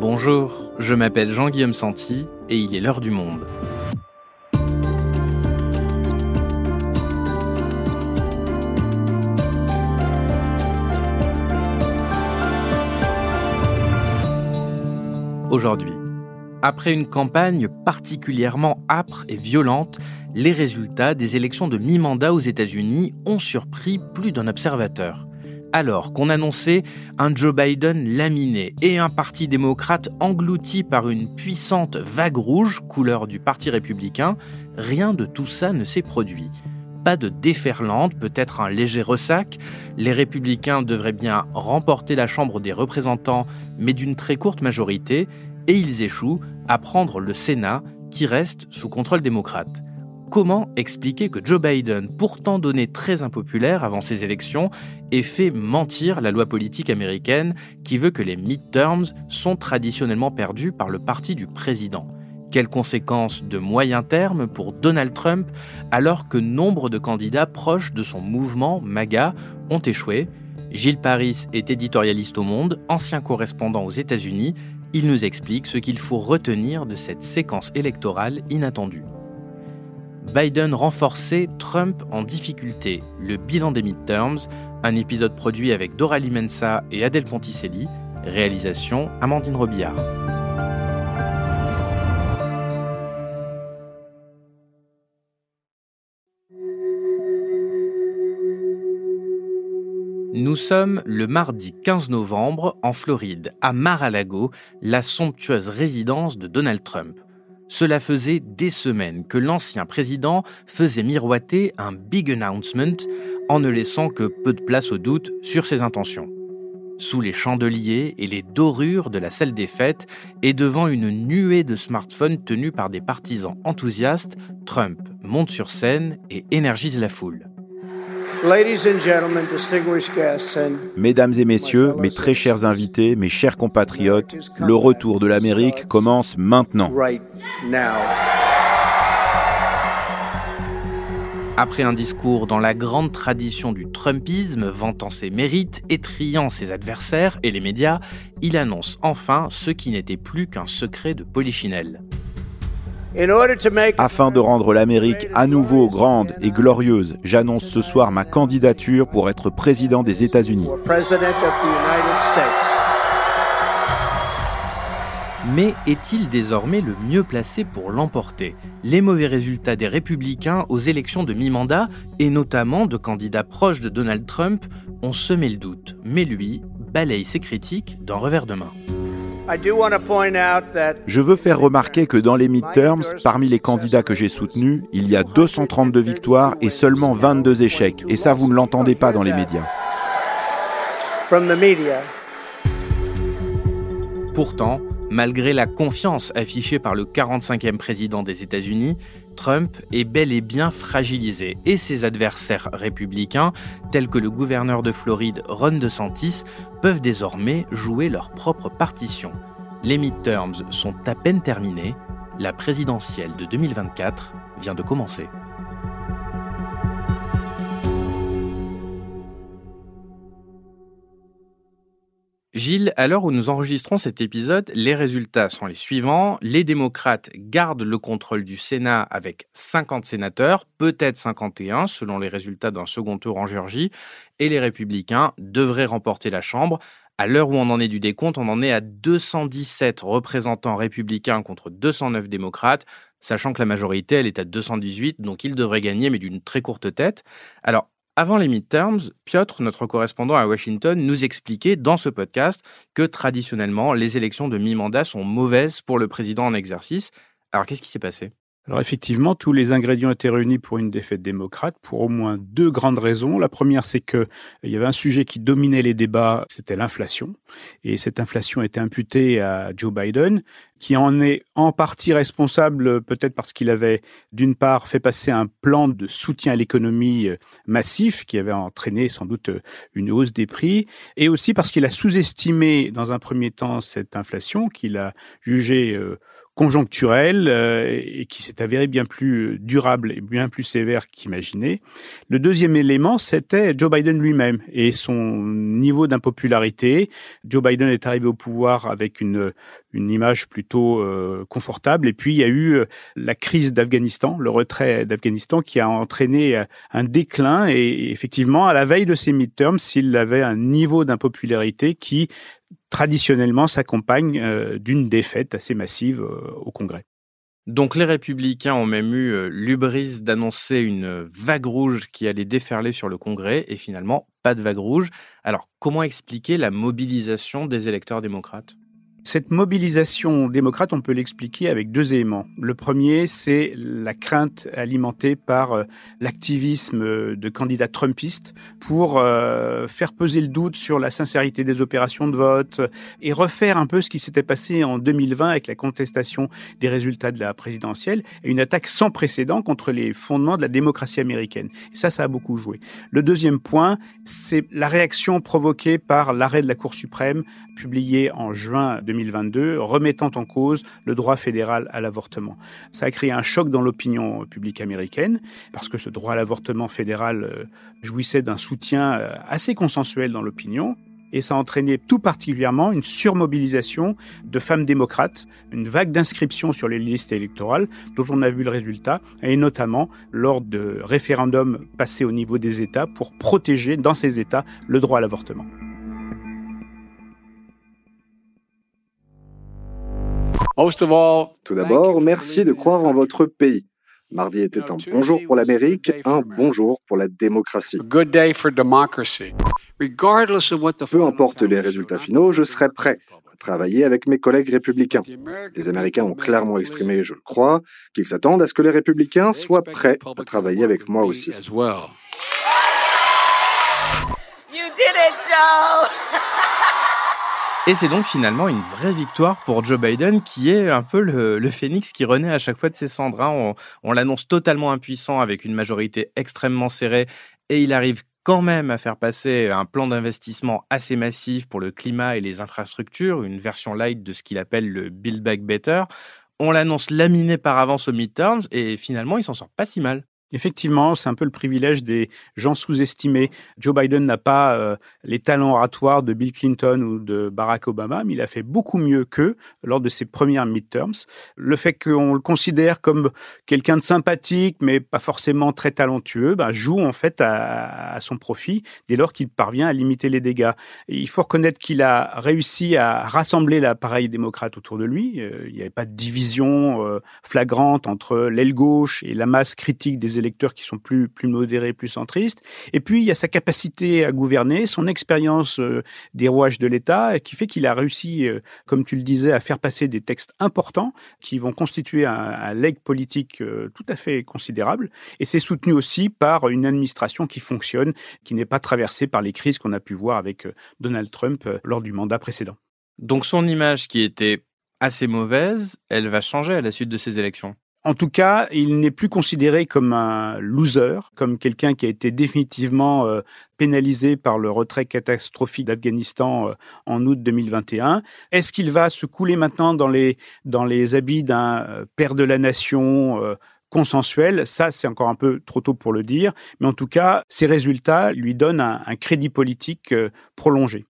Bonjour, je m'appelle Jean-Guillaume Santi et il est l'heure du monde. Aujourd'hui, après une campagne particulièrement âpre et violente, les résultats des élections de mi-mandat aux États-Unis ont surpris plus d'un observateur. Alors qu'on annonçait un Joe Biden laminé et un parti démocrate englouti par une puissante vague rouge, couleur du Parti républicain, rien de tout ça ne s'est produit. Pas de déferlante, peut-être un léger ressac. Les républicains devraient bien remporter la Chambre des représentants, mais d'une très courte majorité, et ils échouent à prendre le Sénat, qui reste sous contrôle démocrate. Comment expliquer que Joe Biden, pourtant donné très impopulaire avant ces élections, ait fait mentir la loi politique américaine qui veut que les midterms sont traditionnellement perdus par le parti du président? Quelles conséquences de moyen terme pour Donald Trump alors que nombre de candidats proches de son mouvement MAGA ont échoué? Gilles Paris est éditorialiste au Monde, ancien correspondant aux États-Unis. Il nous explique ce qu'il faut retenir de cette séquence électorale inattendue. Biden renforcé, Trump en difficulté, le bilan des midterms, un épisode produit avec Doralie Mensa et Adèle Ponticelli, réalisation Amandine Robillard. Nous sommes le mardi 15 novembre en Floride, à Mar-a-Lago, la somptueuse résidence de Donald Trump. Cela faisait des semaines que l'ancien président faisait miroiter un big announcement en ne laissant que peu de place au doute sur ses intentions. Sous les chandeliers et les dorures de la salle des fêtes et devant une nuée de smartphones tenus par des partisans enthousiastes, Trump monte sur scène et énergise la foule. Mesdames et messieurs, mes très chers invités, mes chers compatriotes, le retour de l'Amérique commence maintenant. Après un discours dans la grande tradition du Trumpisme, vantant ses mérites, étriant ses adversaires et les médias, il annonce enfin ce qui n'était plus qu'un secret de polichinelle. Afin de rendre l'Amérique à nouveau grande et glorieuse, j'annonce ce soir ma candidature pour être président des États-Unis. Mais est-il désormais le mieux placé pour l'emporter? Les mauvais résultats des républicains aux élections de mi-mandat, et notamment de candidats proches de Donald Trump, ont semé le doute. Mais lui balaye ses critiques d'un revers de main. Je veux faire remarquer que dans les midterms, parmi les candidats que j'ai soutenus, il y a 232 victoires et seulement 22 échecs. Et ça, vous ne l'entendez pas dans les médias. Pourtant, malgré la confiance affichée par le 45e président des États-Unis, Trump est bel et bien fragilisé et ses adversaires républicains, tels que le gouverneur de Floride Ron DeSantis, peuvent désormais jouer leur propre partition. Les midterms sont à peine terminés, la présidentielle de 2024 vient de commencer. Gilles, à l'heure où nous enregistrons cet épisode, les résultats sont les suivants. Les démocrates gardent le contrôle du Sénat avec 50 sénateurs, peut-être 51 selon les résultats d'un second tour en Géorgie, et les républicains devraient remporter la Chambre. À l'heure où on en est du décompte, on en est à 217 représentants républicains contre 209 démocrates, sachant que la majorité, elle est à 218, donc ils devraient gagner, mais d'une très courte tête. Alors, avant les midterms, Piotr, notre correspondant à Washington, nous expliquait dans ce podcast que traditionnellement, les élections de mi-mandat sont mauvaises pour le président en exercice. Alors qu'est-ce qui s'est passé? Alors effectivement, tous les ingrédients étaient réunis pour une défaite démocrate pour au moins deux grandes raisons. La première, c'est que il y avait un sujet qui dominait les débats, c'était l'inflation, et cette inflation était imputée à Joe Biden, qui en est en partie responsable peut-être parce qu'il avait d'une part fait passer un plan de soutien à l'économie euh, massif qui avait entraîné sans doute euh, une hausse des prix et aussi parce qu'il a sous-estimé dans un premier temps cette inflation qu'il a jugée euh, conjoncturel euh, et qui s'est avéré bien plus durable et bien plus sévère qu'imaginé. Le deuxième élément, c'était Joe Biden lui-même et son niveau d'impopularité. Joe Biden est arrivé au pouvoir avec une, une image plutôt euh, confortable et puis il y a eu euh, la crise d'Afghanistan, le retrait d'Afghanistan qui a entraîné un déclin et effectivement à la veille de ces midterms, s'il avait un niveau d'impopularité qui traditionnellement s'accompagne euh, d'une défaite assez massive euh, au Congrès. Donc les républicains ont même eu euh, l'ubris d'annoncer une vague rouge qui allait déferler sur le Congrès et finalement pas de vague rouge. Alors comment expliquer la mobilisation des électeurs démocrates? Cette mobilisation démocrate, on peut l'expliquer avec deux éléments. Le premier, c'est la crainte alimentée par euh, l'activisme euh, de candidats trumpistes pour euh, faire peser le doute sur la sincérité des opérations de vote et refaire un peu ce qui s'était passé en 2020 avec la contestation des résultats de la présidentielle et une attaque sans précédent contre les fondements de la démocratie américaine. Et ça, ça a beaucoup joué. Le deuxième point, c'est la réaction provoquée par l'arrêt de la Cour suprême publié en juin 2020 2022, remettant en cause le droit fédéral à l'avortement. Ça a créé un choc dans l'opinion publique américaine, parce que ce droit à l'avortement fédéral euh, jouissait d'un soutien euh, assez consensuel dans l'opinion. Et ça a entraîné tout particulièrement une surmobilisation de femmes démocrates, une vague d'inscriptions sur les listes électorales dont on a vu le résultat, et notamment lors de référendums passés au niveau des États pour protéger dans ces États le droit à l'avortement. Tout d'abord, merci de croire en votre pays. Mardi était un bon jour pour l'Amérique, un bon jour pour la démocratie. Peu importe les résultats finaux, je serai prêt à travailler avec mes collègues républicains. Les Américains ont clairement exprimé, je le crois, qu'ils s'attendent à ce que les républicains soient prêts à travailler avec moi aussi. Et c'est donc finalement une vraie victoire pour Joe Biden, qui est un peu le, phénix qui renaît à chaque fois de ses cendres. Hein. On, l'annonce totalement impuissant avec une majorité extrêmement serrée, et il arrive quand même à faire passer un plan d'investissement assez massif pour le climat et les infrastructures, une version light de ce qu'il appelle le Build Back Better. On l'annonce laminé par avance au midterms et finalement il s'en sort pas si mal. Effectivement, c'est un peu le privilège des gens sous-estimés. Joe Biden n'a pas euh, les talents oratoires de Bill Clinton ou de Barack Obama, mais il a fait beaucoup mieux qu'eux lors de ses premières midterms. Le fait qu'on le considère comme quelqu'un de sympathique, mais pas forcément très talentueux, bah, joue en fait à, son profit dès lors qu'il parvient à limiter les dégâts. Il faut reconnaître qu'il a réussi à rassembler l'appareil démocrate autour de lui. Euh, il n'y avait pas de division euh, flagrante entre l'aile gauche et la masse critique des électeurs qui sont plus, modérés, plus centristes. Et puis, il y a sa capacité à gouverner, son expérience euh, des rouages de l'État, qui fait qu'il a réussi, euh, comme tu le disais, à faire passer des textes importants qui vont constituer un, un leg politique euh, tout à fait considérable. Et c'est soutenu aussi par une administration qui fonctionne, qui n'est pas traversée par les crises qu'on a pu voir avec Donald Trump lors du mandat précédent. Donc son image qui était assez mauvaise, elle va changer à la suite de ces élections? En tout cas, il n'est plus considéré comme un loser, comme quelqu'un qui a été définitivement euh, pénalisé par le retrait catastrophique d'Afghanistan euh, en août 2021. Est-ce qu'il va se couler maintenant dans les, habits d'un euh, père de la nation consensuel, ça c'est encore un peu trop tôt pour le dire, mais en tout cas, ces résultats lui donnent un crédit politique prolongé.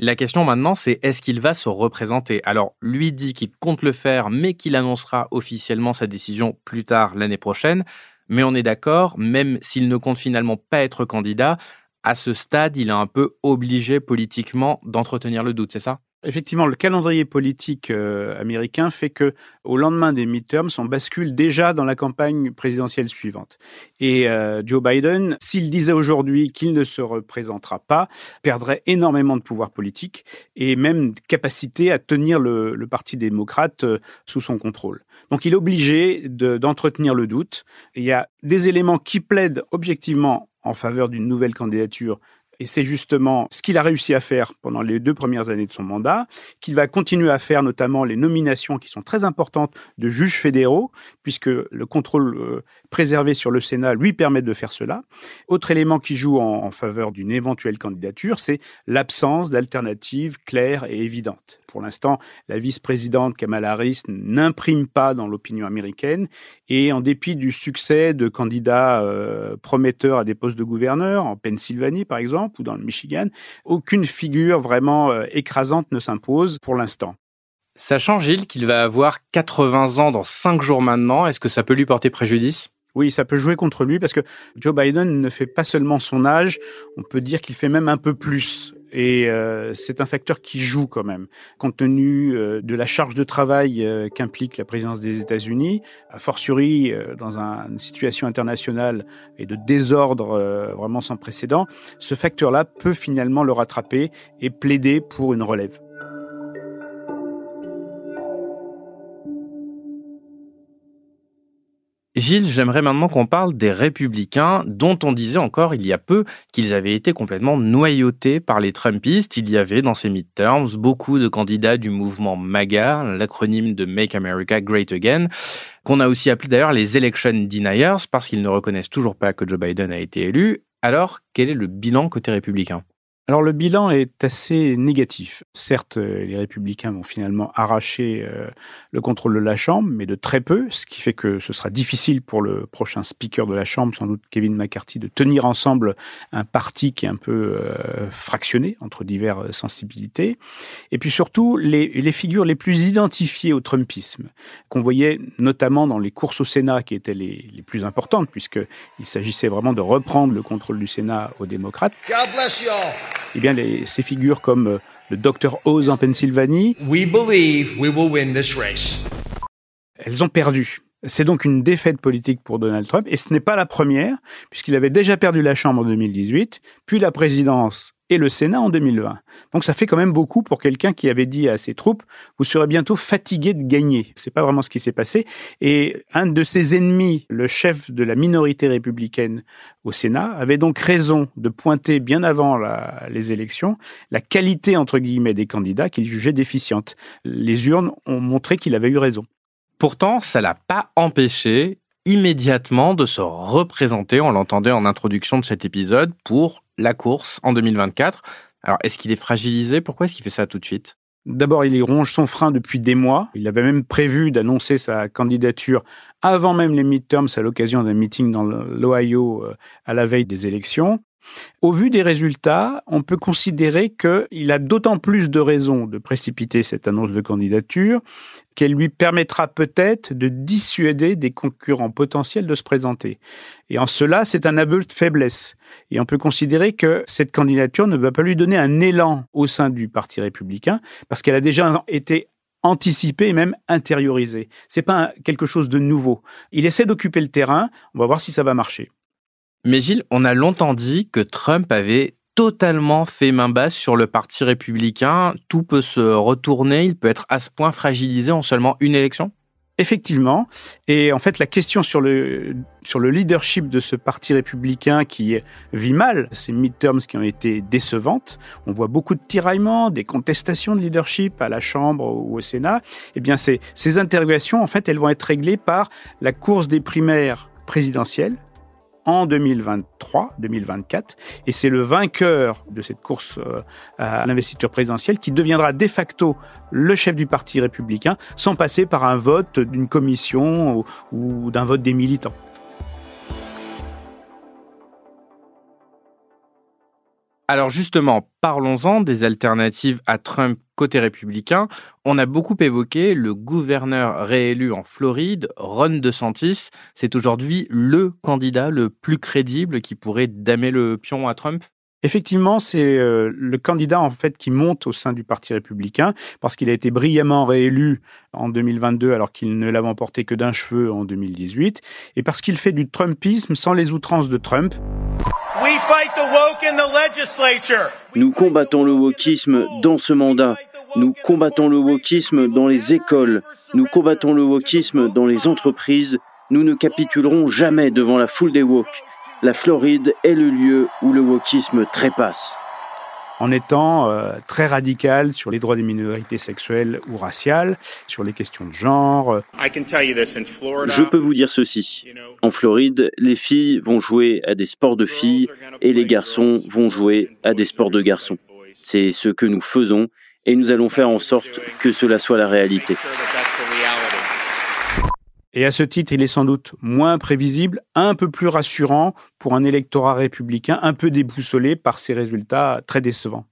La question maintenant, c'est est-ce qu'il va se représenter? Alors, lui dit qu'il compte le faire, mais qu'il annoncera officiellement sa décision plus tard l'année prochaine. Mais on est d'accord, même s'il ne compte finalement pas être candidat, à ce stade, il est un peu obligé politiquement d'entretenir le doute, c'est ça? Effectivement, le calendrier politique euh, américain fait que, au lendemain des midterms, on bascule déjà dans la campagne présidentielle suivante. Et euh, Joe Biden, s'il disait aujourd'hui qu'il ne se représentera pas, perdrait énormément de pouvoir politique et même capacité à tenir le, Parti démocrate euh, sous son contrôle. Donc, il est obligé d'entretenir le doute. il y a des éléments qui plaident objectivement en faveur d'une nouvelle candidature Et c'est justement ce qu'il a réussi à faire pendant les deux premières années de son mandat, qu'il va continuer à faire notamment les nominations qui sont très importantes de juges fédéraux, puisque le contrôle euh, préservé sur le Sénat lui permet de faire cela. Autre élément qui joue en, faveur d'une éventuelle candidature, c'est l'absence d'alternative claire et évidente. Pour l'instant, la vice-présidente Kamala Harris n'imprime pas dans l'opinion américaine et en dépit du succès de candidats euh, prometteurs à des postes de gouverneur, en Pennsylvanie par exemple, ou dans le Michigan, aucune figure vraiment euh, écrasante ne s'impose pour l'instant. Sachant, Gilles, qu'il va avoir 80 ans dans 5 jours maintenant, est-ce que ça peut lui porter préjudice? Oui, ça peut jouer contre lui parce que Joe Biden ne fait pas seulement son âge, on peut dire qu'il fait même un peu plus. Et euh, c'est un facteur qui joue quand même, compte tenu euh, de la charge de travail euh, qu'implique la présidence des États-Unis, a fortiori dans une situation internationale et de désordre vraiment sans précédent. Ce facteur-là peut finalement le rattraper et plaider pour une relève. Gilles, j'aimerais maintenant qu'on parle des républicains dont on disait encore il y a peu qu'ils avaient été complètement noyautés par les Trumpistes. Il y avait dans ces midterms beaucoup de candidats du mouvement MAGA, l'acronyme de Make America Great Again, qu'on a aussi appelé d'ailleurs les Election Deniers parce qu'ils ne reconnaissent toujours pas que Joe Biden a été élu. Alors, quel est le bilan côté républicain? Alors le bilan est assez négatif. Certes, euh, les républicains vont finalement arracher euh, le contrôle de la Chambre, mais de très peu, ce qui fait que ce sera difficile pour le prochain speaker de la Chambre, sans doute Kevin McCarthy, de tenir ensemble un parti qui est un peu euh, fractionné entre diverses sensibilités. Et puis surtout, les, les figures les plus identifiées au Trumpisme, qu'on voyait notamment dans les courses au Sénat, qui étaient les, les plus importantes, puisqu'il s'agissait vraiment de reprendre le contrôle du Sénat aux démocrates. God bless you all eh bien, les, ces figures comme euh, le Dr Oz en Pennsylvanie, we believe we will win this race. elles ont perdu. C'est donc une défaite politique pour Donald Trump, et ce n'est pas la première, puisqu'il avait déjà perdu la Chambre en 2018, puis la présidence et le Sénat en 2020. Donc ça fait quand même beaucoup pour quelqu'un qui avait dit à ses troupes vous serez bientôt fatigués de gagner. C'est pas vraiment ce qui s'est passé et un de ses ennemis, le chef de la minorité républicaine au Sénat, avait donc raison de pointer bien avant les élections la qualité entre guillemets des candidats qu'il jugeait déficiente. Les urnes ont montré qu'il avait eu raison. Pourtant, ça l'a pas empêché immédiatement de se représenter, on l'entendait en introduction de cet épisode, pour la course en 2024. Alors, est-ce qu'il est fragilisé? Pourquoi est-ce qu'il fait ça tout de suite? D'abord, il ronge son frein depuis des mois. Il avait même prévu d'annoncer sa candidature avant même les midterms à l'occasion d'un meeting dans l'Ohio euh, à la veille des élections. Au vu des résultats, on peut considérer qu'il a d'autant plus de raisons de précipiter cette annonce de candidature qu'elle lui permettra peut-être de dissuader des concurrents potentiels de se présenter. Et en cela, c'est un aveu de faiblesse. Et on peut considérer que cette candidature ne va pas lui donner un élan au sein du Parti républicain, parce qu'elle a déjà été anticipée et même intériorisée. C'est pas quelque chose de nouveau. Il essaie d'occuper le terrain. On va voir si ça va marcher. Mais Gilles, on a longtemps dit que Trump avait totalement fait main basse sur le parti républicain. Tout peut se retourner, il peut être à ce point fragilisé en seulement une élection? Effectivement. Et en fait, la question sur le, sur le leadership de ce parti républicain qui vit mal, ces midterms qui ont été décevantes, on voit beaucoup de tiraillements, des contestations de leadership à la Chambre ou au Sénat. Eh bien, ces, ces interrogations, en fait, elles vont être réglées par la course des primaires présidentielles en 2023-2024. Et c'est le vainqueur de cette course euh, à l'investiture présidentielle qui deviendra de facto le chef du Parti républicain sans passer par un vote d'une commission ou d'un vote des militants. Alors justement, parlons-en des alternatives à Trump côté républicain. On a beaucoup évoqué le gouverneur réélu en Floride, Ron DeSantis. C'est aujourd'hui le candidat le plus crédible qui pourrait damer le pion à Trump? Effectivement, c'est euh, le candidat en fait qui monte au sein du Parti républicain parce qu'il a été brillamment réélu en 2022 alors qu'il ne l'avait emporté que d'un cheveu en 2018 et parce qu'il fait du Trumpisme sans les outrances de Trump. Nous combattons le wokisme dans ce mandat. Nous combattons le wokisme dans les écoles. Nous combattons le wokisme dans les entreprises. Nous ne capitulerons jamais devant la foule des woke. La Floride est le lieu où le wokisme trépasse en étant euh, très radical sur les droits des minorités sexuelles ou raciales, sur les questions de genre. Je peux vous dire ceci. En Floride, les filles vont jouer à des sports de filles et les garçons vont jouer à des sports de garçons. C'est ce que nous faisons et nous allons faire en sorte que cela soit la réalité. Et à ce titre, il est sans doute moins prévisible, un peu plus rassurant pour un électorat républicain un peu déboussolé par ces résultats très décevants.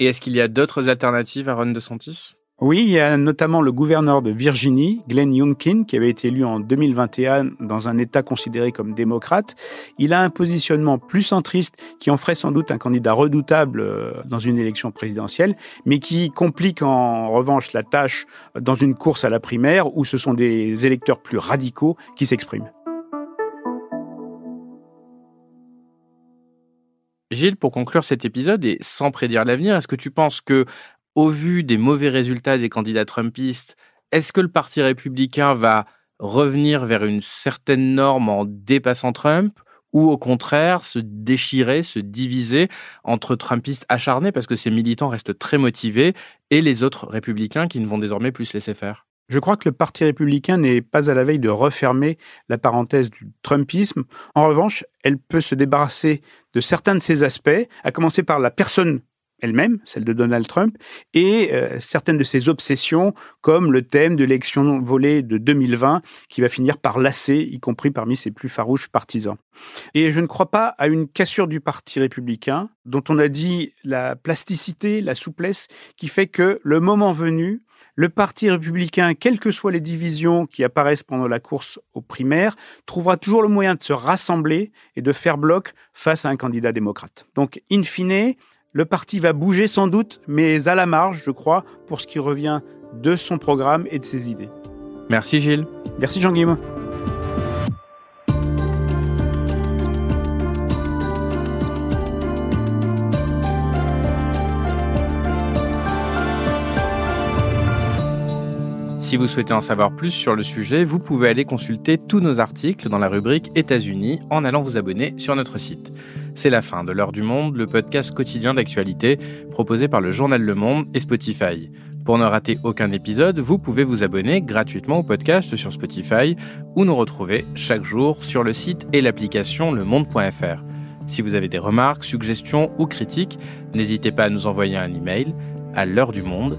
Et est-ce qu'il y a d'autres alternatives à Ron DeSantis? Oui, il y a notamment le gouverneur de Virginie, Glenn Youngkin, qui avait été élu en 2021 dans un État considéré comme démocrate. Il a un positionnement plus centriste qui en ferait sans doute un candidat redoutable euh, dans une élection présidentielle, mais qui complique en revanche la tâche dans une course à la primaire où ce sont des électeurs plus radicaux qui s'expriment. Gilles, pour conclure cet épisode et sans prédire l'avenir, est-ce que tu penses que au vu des mauvais résultats des candidats trumpistes, est-ce que le Parti républicain va revenir vers une certaine norme en dépassant Trump ou au contraire se déchirer, se diviser entre Trumpistes acharnés parce que ces militants restent très motivés et les autres républicains qui ne vont désormais plus se laisser faire? Je crois que le Parti républicain n'est pas à la veille de refermer la parenthèse du Trumpisme. En revanche, elle peut se débarrasser de certains de ses aspects, à commencer par la personne elle-même, celle de Donald Trump, et euh, certaines de ses obsessions, comme le thème de l'élection volée de 2020, qui va finir par lasser, y compris parmi ses plus farouches partisans. Et je ne crois pas à une cassure du Parti républicain, dont on a dit la plasticité, la souplesse, qui fait que le moment venu, le Parti républicain, quelles que soient les divisions qui apparaissent pendant la course aux primaires, trouvera toujours le moyen de se rassembler et de faire bloc face à un candidat démocrate. Donc, in fine, le parti va bouger sans doute, mais à la marge, je crois, pour ce qui revient de son programme et de ses idées. Merci Gilles. Merci Jean-Guillaume. Si vous souhaitez en savoir plus sur le sujet, vous pouvez aller consulter tous nos articles dans la rubrique États-Unis en allant vous abonner sur notre site. C'est la fin de L'heure du monde, le podcast quotidien d'actualité proposé par le journal Le Monde et Spotify. Pour ne rater aucun épisode, vous pouvez vous abonner gratuitement au podcast sur Spotify ou nous retrouver chaque jour sur le site et l'application lemonde.fr. Si vous avez des remarques, suggestions ou critiques, n'hésitez pas à nous envoyer un email à l'heure du monde